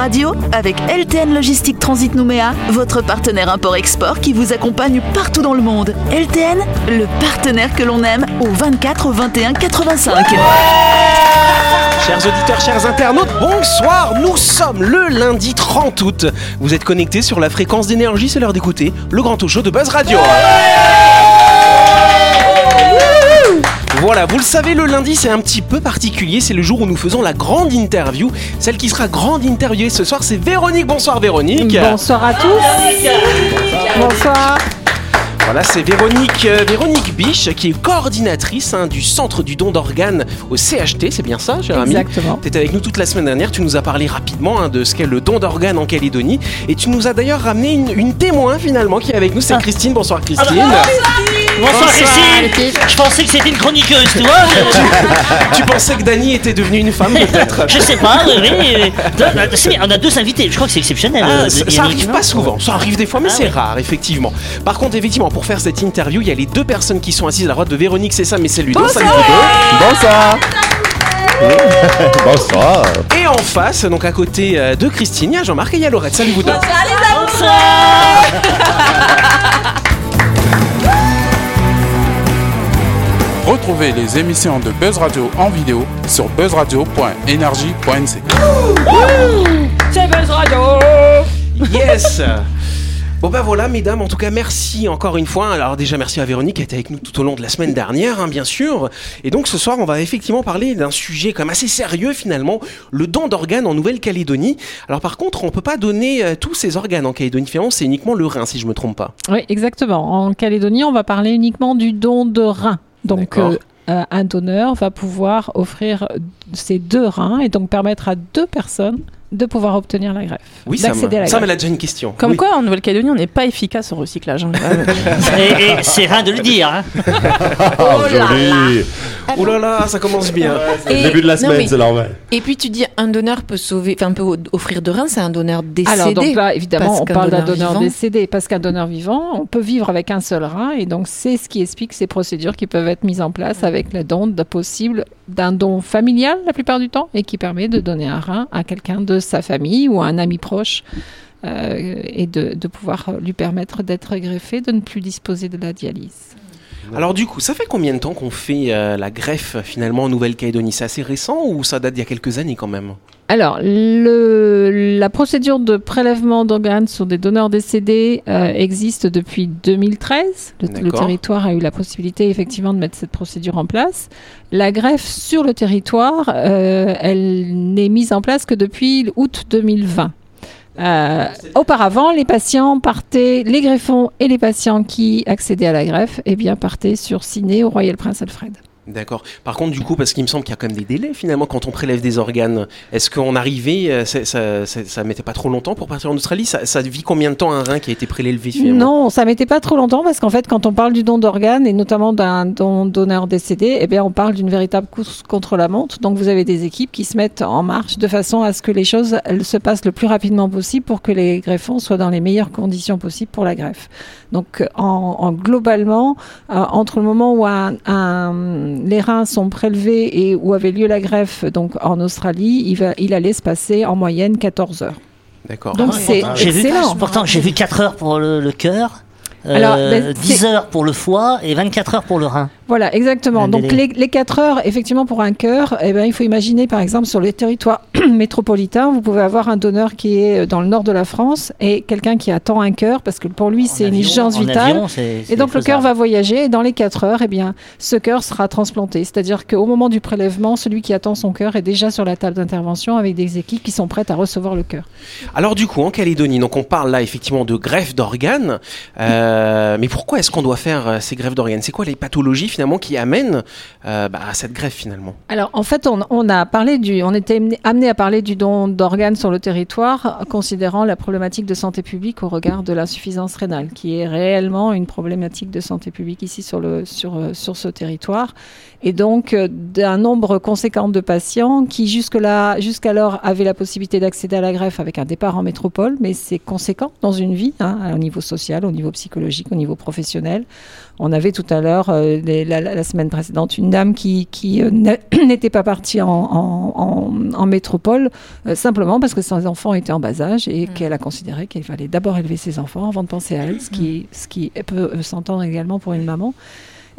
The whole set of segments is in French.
Radio avec LTN Logistique Transit Nouméa, votre partenaire import-export qui vous accompagne partout dans le monde. LTN, le partenaire que l'on aime au 24 21 85. Chers auditeurs, chers internautes, bonsoir. Nous sommes le lundi 30 août. Vous êtes connectés sur la fréquence d'énergie, c'est l'heure d'écouter le grand talk show de Buzz Radio. Voilà, vous le savez, le lundi c'est un petit peu particulier, c'est le jour où nous faisons la grande interview. Celle qui sera grande interviewée ce soir, c'est Véronique. Bonsoir Véronique. Bonsoir à tous. Bonsoir. Voilà, c'est Véronique, euh, Véronique Biche qui est coordinatrice hein, du centre du don d'organes au CHT, c'est bien ça, cher ami Exactement. Tu étais avec nous toute la semaine dernière, tu nous as parlé rapidement hein, de ce qu'est le don d'organes en Calédonie et tu nous as d'ailleurs ramené une, une témoin finalement qui est avec nous, c'est Christine. Bonsoir Christine. Bonsoir Christine Je pensais que c'était une chroniqueuse, tu vois tu pensais que Dany était devenue une femme peut-être Je sais pas, oui, oui. C'est bien, On a deux invités, je crois que c'est exceptionnel. Ah, euh, ça, arrive pas souvent, ça arrive des fois, mais Ah c'est ouais. rare, effectivement. Par contre, effectivement, pour faire cette interview, il y a les deux personnes qui sont assises à la droite de Véronique, c'est ça, mais c'est Ludo. Salut Ludo. Bonsoir. Bonsoir. Et en face, donc à côté euh, de Christine, il y a Jean-Marc et il y a Laurette. Salut vous deux. Retrouvez les émissions de Buzz Radio en vidéo sur buzzradio.energie.nc. C'est Buzz Radio. Yes Bon bah voilà mesdames, en tout cas merci encore une fois. Alors déjà merci à Véronique qui a été avec nous tout au long de la semaine dernière, hein, bien sûr. Et donc ce soir on va effectivement parler d'un sujet comme assez sérieux finalement, le don d'organes en Nouvelle-Calédonie. Alors par contre on peut pas donner euh, tous ces organes en Calédonie, finalement c'est uniquement le rein si je me trompe pas. Oui, exactement. En Calédonie, on va parler uniquement du don de reins. Donc, euh, un donneur va pouvoir offrir ses deux reins et donc permettre à deux personnes de pouvoir obtenir la greffe. Oui, ça d'accéder à la elle a déjà une question. Comme Oui. quoi, en Nouvelle-Calédonie, on n'est pas efficace en recyclage. hein. Et, et c'est rien de le dire. Hein. Oh, joli. Oh là là, ça commence bien. C'est le Et- début de la semaine, c'est normal. Et puis tu dis un donneur peut sauver, enfin peut offrir de reins, c'est un donneur décédé. Alors donc là, évidemment, on parle d'un donneur donneur décédé parce qu'un donneur vivant, on peut vivre avec un seul rein et donc c'est ce qui explique ces procédures qui peuvent être mises en place avec le don de possible d'un don familial la plupart du temps et qui permet de donner un rein à quelqu'un de sa famille ou à un ami proche euh, et de, de pouvoir lui permettre d'être greffé, de ne plus disposer de la dialyse. Alors du coup, ça fait combien de temps qu'on fait euh, la greffe finalement en Nouvelle-Calédonie? C'est assez récent ou ça date d'il y a quelques années quand même? Alors, le, la procédure de prélèvement d'organes sur des donneurs décédés euh, existe depuis 2013. Le, territoire a eu la possibilité effectivement de mettre cette procédure en place. La greffe sur le territoire, euh, elle n'est mise en place que depuis août 2020. Euh, auparavant, les patients partaient, les greffons et les patients qui accédaient à la greffe, eh bien, partaient sur Ciné au Royal Prince Alfred. D'accord. Par contre, du coup, parce qu'il me semble qu'il y a quand même des délais finalement quand on prélève des organes. Est-ce qu'on arrivait, euh, ça, ça, mettait pas trop longtemps pour partir en Australie? Ça, ça vit combien de temps un rein qui a été prélevé finalement? Non, ça mettait pas trop longtemps parce qu'en fait, quand on parle du don d'organes et notamment d'un don donneur décédé, eh bien, on parle d'une véritable course contre la montre. Donc, vous avez des équipes qui se mettent en marche de façon à ce que les choses se passent le plus rapidement possible pour que les greffons soient dans les meilleures conditions possibles pour la greffe. Donc, en, en globalement, euh, entre le moment où un- les reins sont prélevés et où avait lieu la greffe, donc en Australie, il, va, il allait se passer en moyenne 14 heures. D'accord. Donc, c'est J'ai vu, excellent. pourtant, j'ai vu 4 heures pour le, le cœur. Euh, Alors, ben, 10 heures pour le foie et 24 heures pour le rein. Voilà, exactement. Un Donc les, les 4 heures, effectivement, pour un cœur, eh ben, il faut imaginer, par exemple, sur les territoires métropolitains, vous pouvez avoir un donneur qui est dans le nord de la France et quelqu'un qui attend un cœur parce que pour lui, c'est une urgence en vitale. avion, Et donc le cœur va voyager et dans les 4 heures, eh bien, ce cœur sera transplanté. C'est-à-dire qu'au moment du prélèvement, celui qui attend son cœur est déjà sur la table d'intervention avec des équipes qui sont prêtes à recevoir le cœur. Alors du coup, en Calédonie, donc on parle là effectivement de greffe d'organes. Euh, mais pourquoi est-ce qu'on doit faire euh, ces greffes d'organes? C'est quoi les pathologies finalement qui amènent euh, bah, à cette greffe finalement? Alors, en fait, on, on a parlé du, on était amené- à parler du don d'organes sur le territoire, considérant la problématique de santé publique au regard de l'insuffisance rénale, qui est réellement une problématique de santé publique ici sur le, sur, euh, sur ce territoire, et donc euh, d'un nombre conséquent de patients qui jusque-là, jusqu'alors avaient la possibilité d'accéder à la greffe avec un départ en métropole, mais c'est conséquent dans une vie, hein, au niveau social, au niveau psychologique au niveau professionnel. On avait tout à l'heure, euh, la, semaine précédente, une dame qui, qui euh, n'était pas partie en, en- en- en métropole euh, simplement parce que ses enfants étaient en bas âge et qu'elle a considéré qu'il fallait d'abord élever ses enfants avant de penser à elle, ce qui, ce qui peut s'entendre également pour une maman.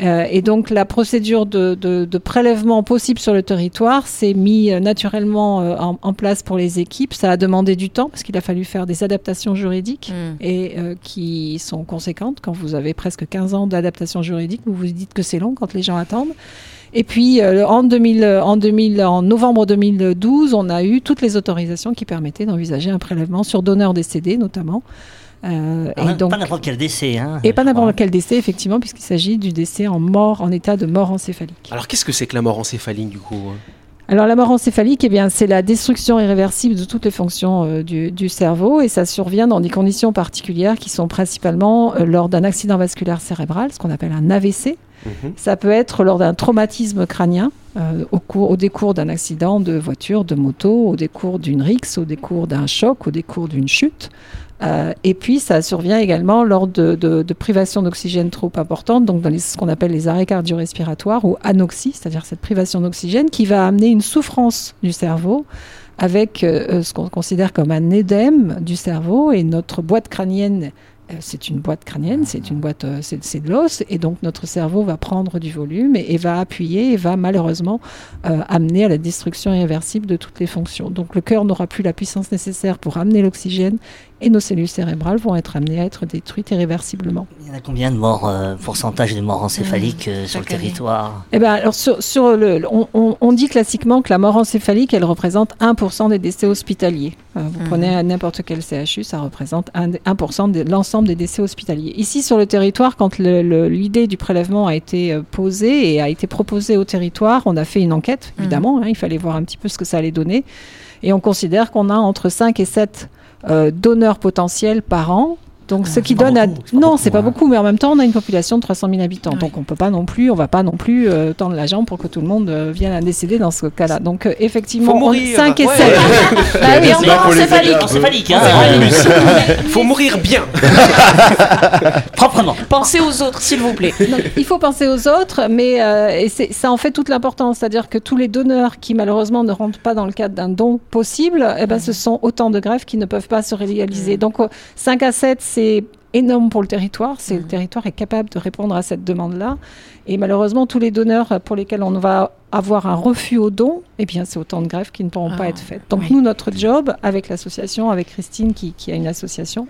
Euh, et donc la procédure de, de- de prélèvement possible sur le territoire s'est mis euh, naturellement euh, en, en place pour les équipes. Ça a demandé du temps parce qu'il a fallu faire des adaptations juridiques Mm. et euh, qui sont conséquentes. Quand vous avez presque 15 ans d'adaptation juridique, vous vous dites que c'est long quand les gens attendent. Et puis euh, en, 2000, euh, en, 2000, en novembre 2012, on a eu toutes les autorisations qui permettaient d'envisager un prélèvement sur donneurs décédés notamment. Euh, Ah, et donc, pas n'importe quel décès. Hein, et pas n'importe quel décès, effectivement, puisqu'il s'agit du décès en mort, en état de mort encéphalique. Alors qu'est-ce que c'est que la mort encéphalique du coup hein? Alors la mort encéphalique, eh bien, c'est la destruction irréversible de toutes les fonctions euh, du, du cerveau et ça survient dans des conditions particulières qui sont principalement euh, lors d'un accident vasculaire cérébral, ce qu'on appelle un AVC. Mhm. Ça peut être lors d'un traumatisme crânien, euh, au, cours, au décours d'un accident de voiture, de moto, au décours d'une rixe, au décours d'un choc, au décours d'une chute. Euh, et puis, ça survient également lors de, privations d'oxygène trop importantes, donc dans ce qu'on appelle les arrêts cardio-respiratoires ou anoxie, c'est-à-dire cette privation d'oxygène qui va amener une souffrance du cerveau avec euh, ce qu'on considère comme un édème du cerveau et notre boîte crânienne. euh, C'est une boîte crânienne, c'est une boîte, euh, c'est de l'os, et donc notre cerveau va prendre du volume et, va appuyer et va malheureusement euh, amener à la destruction irréversible de toutes les fonctions. Donc le cœur n'aura plus la puissance nécessaire pour amener l'oxygène et nos cellules cérébrales vont être amenées à être détruites irréversiblement. Il y en a combien de morts, euh, pourcentage de morts encéphaliques euh, sur le année. territoire? Eh ben, alors sur, sur le, on, on- on dit classiquement que la mort encéphalique, elle représente 1% des décès hospitaliers. Euh, vous Mhm. prenez n'importe quel CHU, ça représente 1, 1% de l'ensemble des décès hospitaliers. Ici, sur le territoire, quand l'idée du prélèvement a été posée et a été proposée au territoire, on a fait une enquête, Mhm. évidemment. hein, il fallait voir un petit peu ce que ça allait donner. Et on considère qu'on a entre 5 et 7 euh, donneurs potentiels par an. Donc, ce Ah, qui c'est pas donne à... beaucoup, Non, beaucoup, c'est pas hein. beaucoup, mais en même temps, on a une population de 300 000 habitants. Ouais. Donc, on peut pas non plus, on va pas non plus euh, tendre la jambe pour que tout le monde euh, vienne à décéder dans ce cas-là. Donc, euh, effectivement, Faut mourir. 5 et Ouais. 7. bah oui, on encéphalique, hein, Faut mourir bien proprement. Pensez aux autres, s'il vous plaît. Non, il faut penser aux autres, mais euh, et c'est- ça en fait toute l'importance. C'est-à-dire que tous les donneurs qui malheureusement ne rentrent pas dans le cadre d'un don possible, eh ben, ce sont autant de greffes qui ne peuvent pas se réaliser. Donc euh, 5 à 7, c'est énorme pour le territoire. C'est Le territoire est capable de répondre à cette demande-là. Et malheureusement, tous les donneurs pour lesquels on va avoir un refus au don, eh bien, c'est autant de greffes qui ne pourront pas Ah, être faites. Donc oui. nous, notre job, avec l'association, avec Christine qui, qui a une association,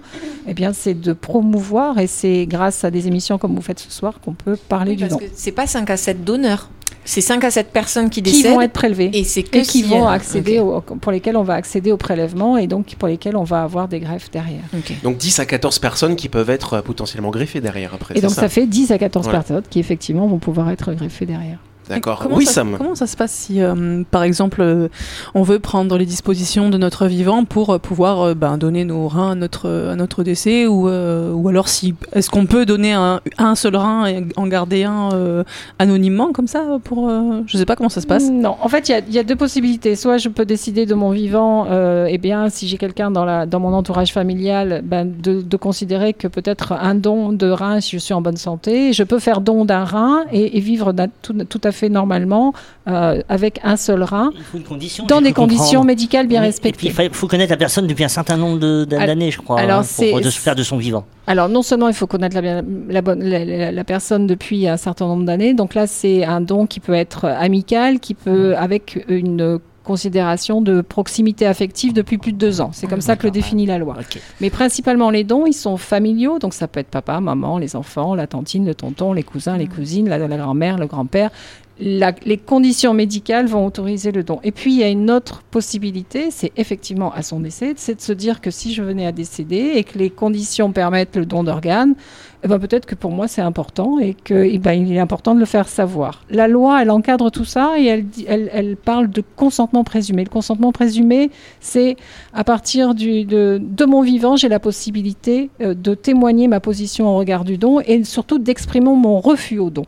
eh bien, c'est de promouvoir et c'est grâce à des émissions comme vous faites ce soir qu'on peut parler Oui, du parce don. que c'est pas 5 à 7 donneurs. C'est 5 à 7 personnes qui Qui décèdent. vont être prélevés Et c'est que et qui si, vont accéder au, pour lesquels on va accéder au prélèvement et donc pour lesquels on va avoir des greffes derrière. Donc 10 à 14 personnes qui peuvent être euh, potentiellement greffées derrière après. Et donc ça. fait 10 à 14 Ouais. personnes qui effectivement vont pouvoir être greffées derrière. D'accord. Comment Oui, ça, Sam. Comment ça se passe si, euh, par exemple, euh, on veut prendre les dispositions de notre vivant pour euh, pouvoir euh, ben, donner nos reins à notre, à notre décès ou, euh, ou alors si est-ce qu'on peut donner un, un seul rein et en garder un euh, anonymement comme ça pour euh, je sais pas comment ça se passe. Non, en fait, il y a- il y, a deux possibilités. Soit je peux décider de mon vivant, euh, eh bien, si j'ai quelqu'un dans, la- dans mon entourage familial, ben, de, de considérer que peut-être un don de rein, si je suis en bonne santé, je peux faire don d'un rein et, et vivre tout, tout à fait normalement euh, avec un seul rein, condition. dans des conditions comprendre. médicales bien Oui, respectées. Et puis il faut, connaître la personne depuis un certain nombre d'années, je crois, alors, hein, pour de se faire de son vivant. Alors non seulement il faut connaître la, la, la- la- la personne depuis un certain nombre d'années, donc là c'est un don qui peut être amical, qui peut avec une considération de proximité affective depuis plus de deux ans. C'est comme ça que le définit la loi. Mais principalement les dons, ils sont familiaux, donc ça peut être papa, maman, les enfants, la tantine, le tonton, les cousins, les cousines, la, la grand-mère, le grand-père. Les conditions médicales vont autoriser le don. Et puis il y a une autre possibilité, c'est effectivement à son décès, c'est de se dire que si je venais à décéder et que les conditions permettent le don d'organes, eh ben peut-être que pour moi c'est important et que eh ben, est important de le faire savoir. La loi, elle encadre tout ça et elle, parle de consentement présumé. Le consentement présumé, c'est à partir de, de mon vivant, j'ai la possibilité euh, de témoigner ma position au regard du don et surtout d'exprimer mon refus au don.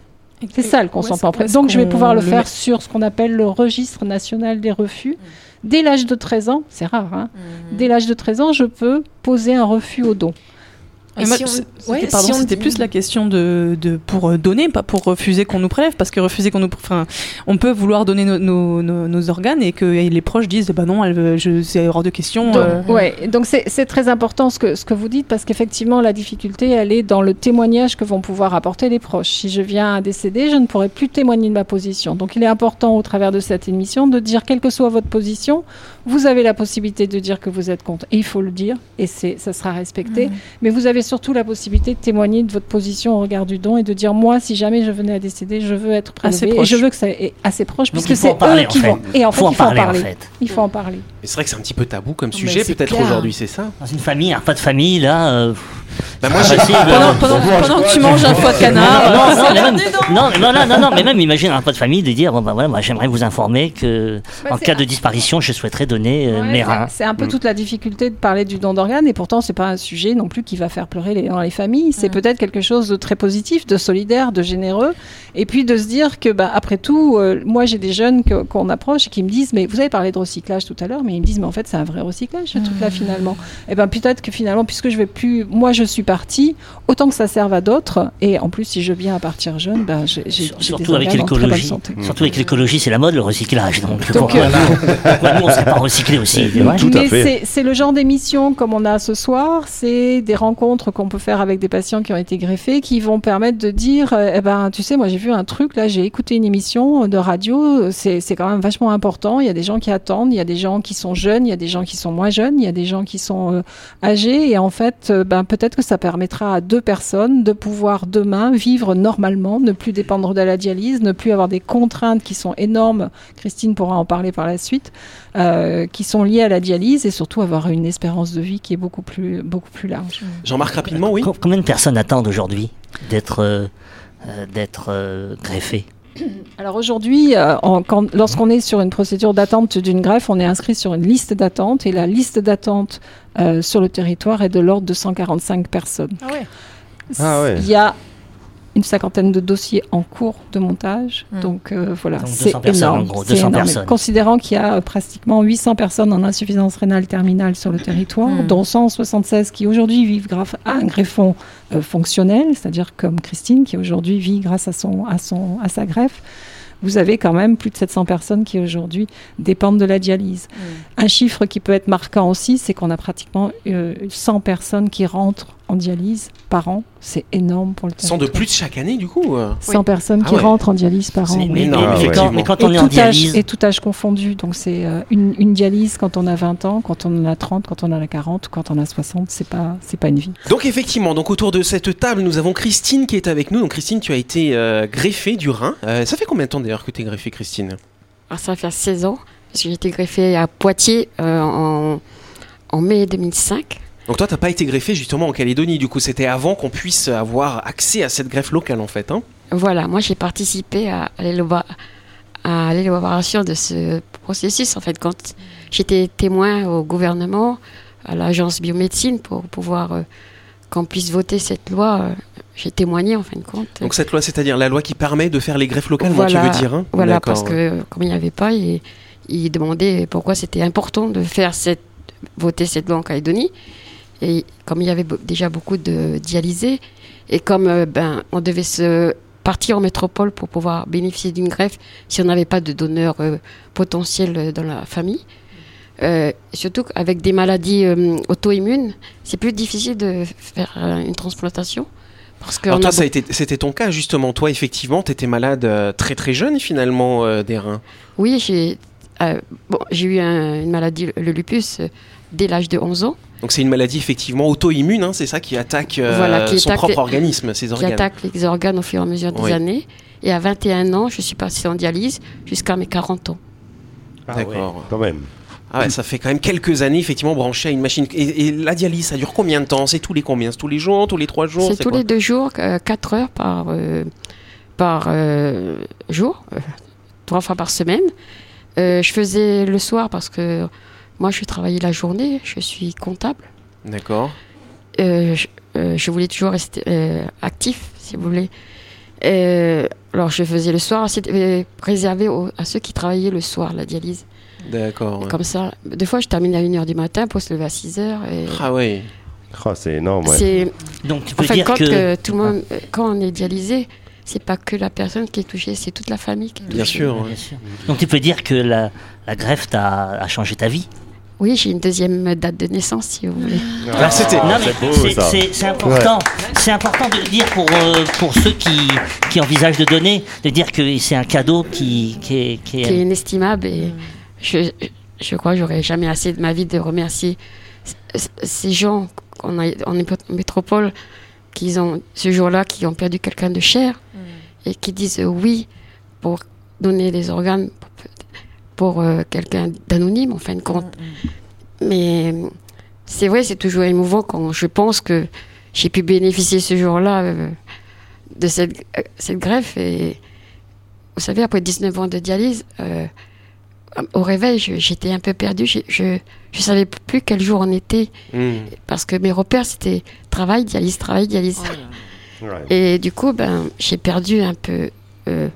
C'est ça le consentement. Donc je vais pouvoir le faire sur ce qu'on appelle le registre national des refus. Dès l'âge de 13 ans, c'est rare, hein, Mhm. dès l'âge de 13 ans, je peux poser un refus au don. Et Et moi, si on- c'est- ouais, c'était- pardon, si on c'était dit- plus la question de, de pour euh, donner, pas pour refuser qu'on nous prélève, parce que refuser qu'on nous, enfin, on peut vouloir donner nos, nos, nos- nos organes et que et les proches disent, bah non, c'est hors de question. Donc, euh, ouais, donc c'est c'est très important ce que, ce que vous dites parce qu'effectivement la difficulté elle est dans le témoignage que vont pouvoir apporter les proches. Si je viens à décéder, je ne pourrai plus témoigner de ma position. Donc il est important au travers de cette émission de dire quelle que soit votre position, vous avez la possibilité de dire que vous êtes contre et il faut le dire et c'est ça sera respecté. Mais vous avez surtout la possibilité de témoigner de votre position au regard du don et de dire moi si jamais je venais à décéder, je veux être prélevé et je veux que ça est assez proche Donc, puisque c'est en eux qui fait. vont et en fait faut en il faut parler, en parler. en fait. Il faut en parler. Et c'est vrai que c'est un petit peu tabou comme Mais sujet, peut-être aujourd'hui, c'est ça? Dans une famille, un repas de famille, là. euh, Bah, moi, j'ai- pendant, euh, pendant, pendant que tu manges un foie de canard. non, non, mais même, non, mais non, non, non, non, mais même imagine un repas de famille de dire bon ben voilà, moi j'aimerais vous informer que Bah, en cas un- de disparition, je souhaiterais donner euh, Ouais, mes c'est- reins. C'est un peu toute la difficulté de parler du don d'organes et pourtant c'est pas un sujet non plus qui va faire pleurer les, dans les familles. C'est peut-être quelque chose de très positif, de solidaire, de généreux et puis de se dire que bah, après tout, euh, moi j'ai des jeunes qu'on approche et qui me disent mais vous avez parlé de recyclage tout à l'heure, mais ils me disent mais en fait c'est un vrai recyclage ce truc-là finalement. Et ben peut-être que finalement puisque je vais plus, moi je suis partie, autant que ça serve à d'autres et en plus si je viens à partir jeune, ben j'ai j'ai- Sur- j'ai Surtout des avec l'écologie. santé. Surtout avec l'écologie, c'est la mode le recyclage. Donc, Donc, pourquoi, euh, pourquoi nous on serait pas recyclé aussi c'est vrai Tout à Mais fait. c'est- c'est le genre d'émission comme on a ce soir, c'est des rencontres qu'on peut faire avec des patients qui ont été greffés, qui vont permettre de dire, euh, eh ben, tu sais, moi j'ai vu un truc, là j'ai écouté une émission de radio, c'est c'est quand même vachement important, il y a des gens qui attendent, il y a des gens qui sont jeunes, il y a des gens qui sont moins jeunes, il y a des gens qui sont euh, âgés, et en fait, euh, ben, peut-être que ça permettra à deux personnes de pouvoir demain vivre normalement, ne plus dépendre de la dialyse, ne plus avoir des contraintes qui sont énormes, Christine pourra en parler par la suite, euh, qui sont liées à la dialyse et surtout avoir une espérance de vie qui est beaucoup plus, beaucoup plus large. Jean-Marc, rapidement, oui. Com- Combien de personnes attendent aujourd'hui d'être d'être euh, greffées? Alors aujourd'hui, euh, lorsqu'on est sur une procédure d'attente d'une greffe, on est inscrit sur une liste d'attente et la liste d'attente euh, sur le territoire est de l'ordre de 145 personnes. Ah ouais. Ah ouais. Il y a une cinquantaine de dossiers en cours de montage. Mm. Donc euh, voilà, c'est 200 personnes, énorme. en gros, c'est 200 énorme. personnes. Considérant qu'il y a euh, pratiquement 800 personnes en insuffisance rénale terminale sur le territoire, Mm. dont 176 qui aujourd'hui vivent grâce à un greffon euh, fonctionnel, c'est-à-dire comme Christine qui aujourd'hui vit grâce à, son, à, son, à sa greffe. Vous avez quand même plus de 700 personnes qui aujourd'hui dépendent de la dialyse. Un chiffre qui peut être marquant aussi, c'est qu'on a pratiquement euh, 100 personnes qui rentrent en dialyse par an. C'est énorme pour le Sans de territoire. plus chaque année, du coup euh. 100 personnes Ah qui ouais. rentrent en dialyse par an. oui. mais, énorme, effectivement. quand, mais quand Et on est en âge, dialyse, et tout âge confondu. Donc c'est euh, une, une dialyse quand on a 20 ans, quand on en a 30, quand on en a 40, quand on a 60, c'est pas c'est pas une vie. Donc effectivement, donc autour de cette table, nous avons Christine qui est avec nous. Donc Christine, tu as été euh, greffée du rein. Euh, ça fait combien de temps d'ailleurs que tu es greffée, Christine? Alors, ça va faire 16 ans, j'ai été greffée à Poitiers euh, en, en mai 2005. Donc toi, t'as pas été greffée justement en Calédonie. Du coup, c'était avant qu'on puisse avoir accès à cette greffe locale en fait. Hein Voilà, moi j'ai participé à, l'élaboration de ce processus. En fait, quand j'étais témoin au gouvernement, à l'agence biomédecine, pour pouvoir euh, qu'on puisse voter cette loi, euh, j'ai témoigné en fin de compte. Donc cette loi, c'est-à-dire la loi qui permet de faire les greffes locales, moi, Voilà, tu veux dire hein Voilà, parce que euh, comme il n'y avait pas, il, il demandait pourquoi c'était important de faire cette, voter cette loi en Calédonie. Et comme il y avait déjà beaucoup de dialysés, et comme euh, ben, on devait se partir en métropole pour pouvoir bénéficier d'une greffe si on n'avait pas de donneur euh, potentiel euh, dans la famille, euh, surtout avec des maladies auto-immunes, c'est plus difficile de faire une transplantation. Parce que Alors toi, a c'était ton cas justement. Toi, effectivement, tu étais malade très très jeune finalement des reins. Oui, j'ai bon, eu un- une maladie, le lupus, dès l'âge de 11 ans, Donc c'est une maladie effectivement auto-immune, hein, c'est ça qui attaque euh, Voilà, qui son attaque propre les- organisme, ses qui organes. attaque les organes au fur et à mesure des Oui. années. Et à 21 ans, je suis passée en dialyse jusqu'à mes 40 ans. D'accord. Quand même. Ah ouais, ça fait quand même quelques années effectivement branché à une machine. Et, et la dialyse, ça dure combien de temps? C'est tous les combien? C'est tous les jours, tous les trois jours? C'est tous les deux jours, 4 heures par, euh, par euh, jour, euh, trois fois par semaine. Euh, je faisais le soir parce que moi, je travaillais la journée, je suis comptable. D'accord. Euh, je, euh, je voulais toujours rester euh, actif, si vous voulez. Euh, alors, je faisais le soir, c'était réservé aux- à ceux qui travaillaient le soir, la dialyse. D'accord. ouais. Comme ça, des fois, je terminais à 1h du matin pour se lever à 6h. Et Ah ouais. Oh, c'est énorme, ouais. C'est Donc tu en peux fin dire compte que. que tout le monde, euh, quand on est dialysé, c'est pas que la personne qui est touchée, c'est toute la famille qui est touchée. Bien sûr. Bien sûr. Donc tu peux dire que la, la greffe t'a a changé ta vie. Oui, j'ai une deuxième date de naissance, si vous voulez. Ah, c'était- mais c'est important. C'est important de le dire pour, euh, pour ceux qui, qui envisagent de donner, de dire que c'est un cadeau qui, qui est. Qui est- qui est inestimable et je, je crois que j'aurais jamais assez de ma vie de remercier ces gens qu'on a en métro- métropole qui ont ce jour-là qui ont perdu quelqu'un de cher et qui disent oui pour donner des organes pour, pour, euh, quelqu'un d'anonyme en fin de compte. Mais euh, c'est vrai, c'est toujours émouvant quand je pense que j'ai pu bénéficier ce jour-là euh, de cette, euh, cette greffe et vous savez, après 19 ans de dialyse, euh, au réveil, j'étais un peu perdue. Je, je, je savais plus quel jour on était Hmm. parce que mes repères, c'était travail, dialyse, travail, dialyse. Ouais. Et du coup, ben, j'ai perdu un peu. euh,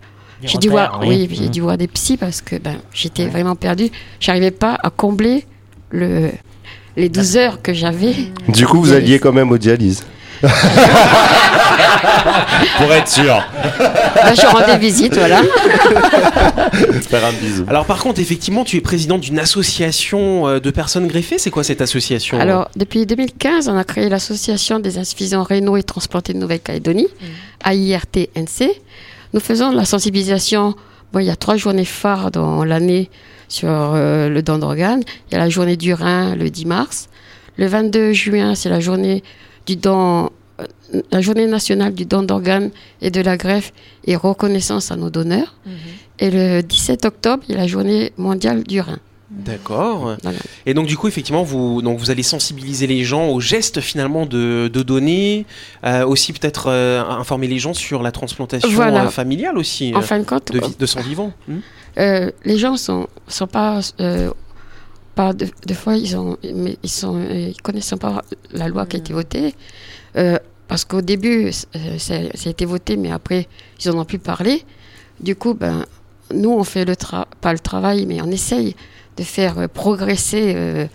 j'ai dû voir, oui, j'ai dû voir des psys parce que ben, j'étais vraiment perdue. J'arrivais pas à combler le, les 12 heures que j'avais. Du coup, vous alliez quand même aux dialyses. Pour être sûr. Ben, je rendais visite, voilà. Faire un bisou. Alors par contre, effectivement, tu es présidente d'une association euh, de personnes greffées. C'est quoi cette association Alors, depuis 2015, on a créé l'association des insuffisants rénaux et transplantés de Nouvelle-Calédonie, AIRTNC. Nous faisons de la sensibilisation. Bon, il y a trois journées phares dans l'année sur euh, le don d'organes. Il y a la journée du rein le 10 mars. Le 22 juin, c'est la journée du don, euh, la journée nationale du don d'organes et de la greffe et reconnaissance à nos donneurs. Et le 17 octobre, il y a la journée mondiale du rein. D'accord. Voilà. Et donc du coup, effectivement, vous donc vous allez sensibiliser les gens au geste finalement de, de donner, euh, aussi peut-être euh, informer les gens sur la transplantation Voilà. euh, familiale aussi En fin de compte, de, de sang vivant. Hmm Euh, les gens sont sont pas pas de, de fois ils ont mais ils sont ils connaissent pas la loi qui a été votée parce qu'au début ça, ça a été voté mais après ils en ont plus parlé du coup ben nous on fait le tra- pas le travail mais on essaye de faire euh, progresser euh,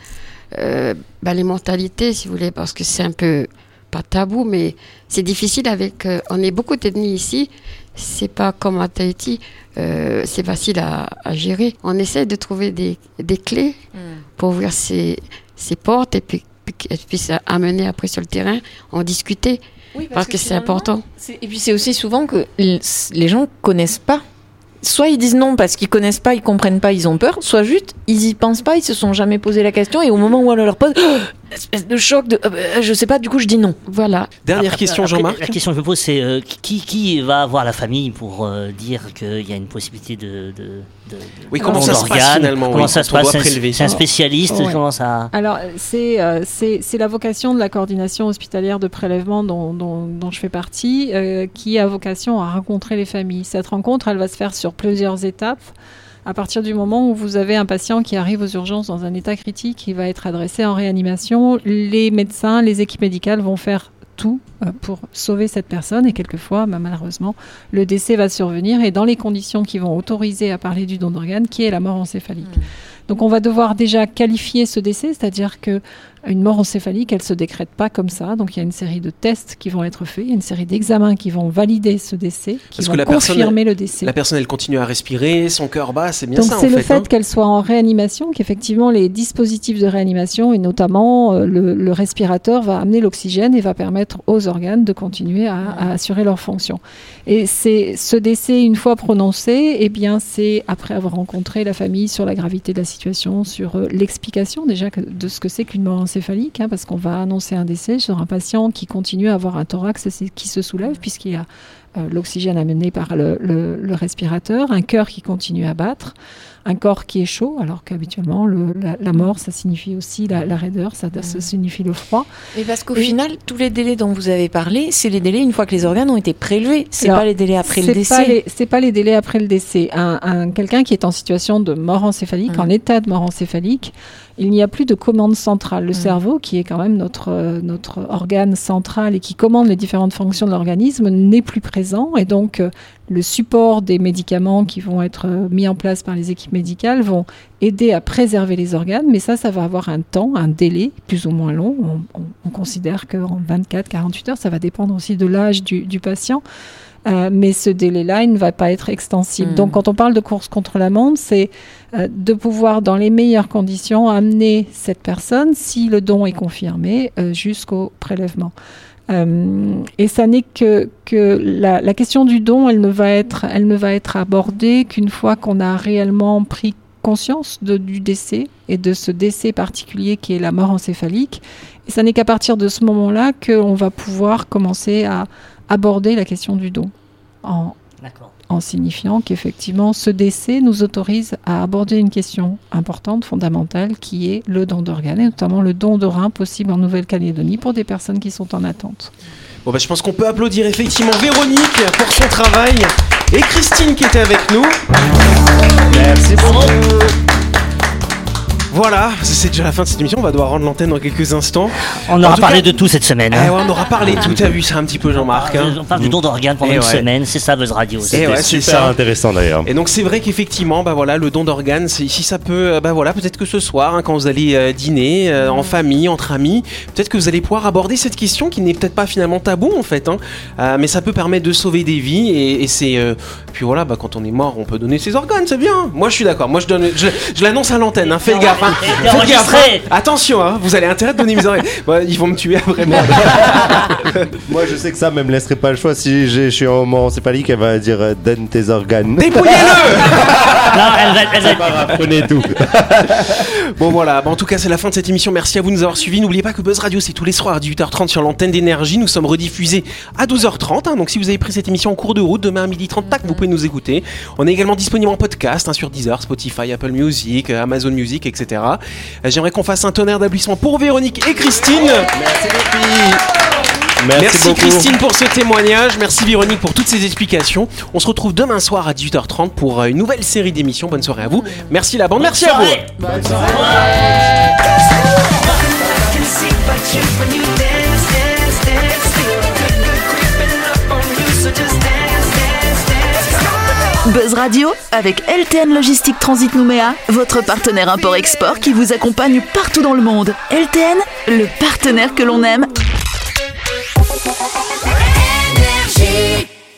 euh, ben, les mentalités si vous voulez parce que c'est un peu pas tabou mais c'est difficile avec euh, on est beaucoup d'ethnies ici c'est pas comme à Tahiti c'est facile à, à gérer. On essaie de trouver des, des clés pour ouvrir ces, ces portes et puis, qu'elles puissent amener après sur le terrain, en discuter, Oui, parce, que, c'est finalement, important. c'est- Et puis c'est aussi souvent que les gens connaissent pas. Soit ils disent non parce qu'ils connaissent pas, ils comprennent pas, ils ont peur. Soit juste ils y pensent pas, ils se sont jamais posé la question et au moment où on leur pose, espèce de choc de, euh, euh, je sais pas, du coup je dis non. Voilà. Dernière Après- question, Jean-Marc. La question que je me pose, c'est euh, qui, qui va avoir la famille pour euh, dire qu'il y a une possibilité de. de, de Oui, comment ça se passe finalement Comment oui, ça se passe C'est un- prélever C'est un spécialiste Ouais. Comment ça Alors, c'est euh, c'est c'est la vocation de la coordination hospitalière de prélèvement dont, dont, dont je fais partie, euh, qui a vocation à rencontrer les familles. Cette rencontre, elle va se faire sur plusieurs étapes. À partir du moment où vous avez un patient qui arrive aux urgences dans un état critique, il va être adressé en réanimation. Les médecins, les équipes médicales vont faire tout euh, pour sauver cette personne et quelquefois, bah, malheureusement, le décès va survenir et dans les conditions qui vont autoriser à parler du don d'organes, qui est la mort encéphalique. Donc on va devoir déjà qualifier ce décès, c'est-à-dire que une mort encéphalique, elle se décrète pas comme ça. Donc il y a une série de tests qui vont être faits, il y a une série d'examens qui vont valider ce décès, qui Parce que vont la confirmer le décès. La personne, elle continue à respirer, son cœur bat, c'est bien Donc ça c'est en le fait. fait, hein. qu'elle soit en réanimation qu'effectivement les dispositifs de réanimation et notamment euh, le, le respirateur va amener l'oxygène et va permettre aux organes de continuer à, à assurer leur fonction. Et c'est ce décès une fois prononcé, eh bien c'est après avoir rencontré la famille sur la gravité de la situation, sur euh, l'explication déjà que- de ce que c'est qu'une mort encéphalique, hein, parce qu'on va annoncer un décès sur un patient qui continue à avoir un thorax qui se soulève puisqu'il y a euh, l'oxygène amené par le, le- le respirateur, un cœur qui continue à battre, un corps qui est chaud, alors qu'habituellement le- la, la mort, ça signifie aussi la, la raideur, ça, ça signifie le froid. Et parce qu'au final, tous les délais dont vous avez parlé, c'est les délais une fois que les organes ont été prélevés. C'est pas les délais après le décès. C'est pas les délais après le décès. Un, un- Quelqu'un qui est en situation de mort encéphalique, en état de mort encéphalique, il n'y a plus de commande centrale. Mm. Le cerveau, qui est quand même notre, euh, notre organe central et qui commande les différentes fonctions de l'organisme, n'est plus présent. Et donc, euh, le support des médicaments qui vont être euh, mis en place par les équipes médicales vont aider à préserver les organes. Mais ça, ça va avoir un temps, un délai plus ou moins long. On, on- on considère qu'en 24-48 heures, ça va dépendre aussi de l'âge du, du patient. Euh, mais ce délai-là, il ne va pas être extensible. Mm. Donc, quand on parle de course contre la montre, c'est euh, de pouvoir, dans les meilleures conditions, amener cette personne, si le don est confirmé, euh, jusqu'au prélèvement. Et ça n'est que, que la, la question du don, elle ne va être, elle ne va être abordée qu'une fois qu'on a réellement pris conscience de- du décès et de ce décès particulier qui est la mort encéphalique. Et ça n'est qu'à partir de ce moment-là qu'on va pouvoir commencer à aborder la question du don en, signifiant qu'effectivement ce décès nous autorise à aborder une question importante, fondamentale, qui est le don d'organes, et notamment le don de rein possible en Nouvelle-Calédonie pour des personnes qui sont en attente. Bon bah je pense qu'on peut applaudir effectivement Véronique pour son travail et Christine qui était avec nous. Merci beaucoup. Voilà, c'est déjà la fin de cette émission, on va devoir rendre l'antenne dans quelques instants. On aura parlé cas- de tout cette semaine. Eh hein. ouais, on aura parlé tout, t'as vu ça un petit peu Jean-Marc. hein. On parle du don d'organes pendant Eh une ouais. semaine, c'est ça Buzz Radio. Eh c'est- ouais, super ça. intéressant d'ailleurs. Et donc c'est vrai qu'effectivement, bah voilà, le don d'organes, si ça peut, euh, bah voilà, peut-être que ce soir, hein, quand vous allez euh, dîner euh, en famille, entre amis, peut-être que vous allez pouvoir aborder cette question qui n'est peut-être pas finalement tabou en fait, hein, euh, mais ça peut permettre de sauver des vies et, et c'est, euh, puis voilà, bah quand on est mort, on peut donner ses organes, c'est bien. Moi je suis d'accord, moi je donne, je, je l'annonce à l'antenne, hein, faites gaffe, enregistré. Attention, hein, vous allez intérêt de donner mes organes. Ouais, ils vont me tuer après moi. Moi, je sais que ça me laisserait pas le choix. Si j'ai- je suis en moment encéphalique, elle va dire euh, donne tes organes. Dépouillez-le. Tout. Bon voilà, en tout cas c'est la fin de cette émission. Merci à vous de nous avoir suivis. N'oubliez pas que Buzz Radio c'est tous les soirs à 18h30 sur l'antenne d'énergie. Nous sommes rediffusés à 12h30. hein. donc si vous avez pris cette émission en cours de route, demain à 12h30, tac, vous pouvez nous écouter. On est également disponible en podcast hein, sur Deezer, Spotify, Apple Music, euh, Amazon Music, etc. Euh, J'aimerais qu'on fasse un tonnerre d'applaudissements pour Véronique et Christine. Merci les filles. Merci, Merci beaucoup. Christine pour ce témoignage, merci Véronique pour toutes ces explications. On se retrouve demain soir à 18h30 pour euh, une nouvelle série d'émissions. Bonne soirée à vous. Merci la bande, merci à vous. soirée. Buzz Radio avec LTN Logistique Transit Nouméa, votre partenaire import-export qui vous accompagne partout dans le monde. LTN, le partenaire que l'on aime. Énergie.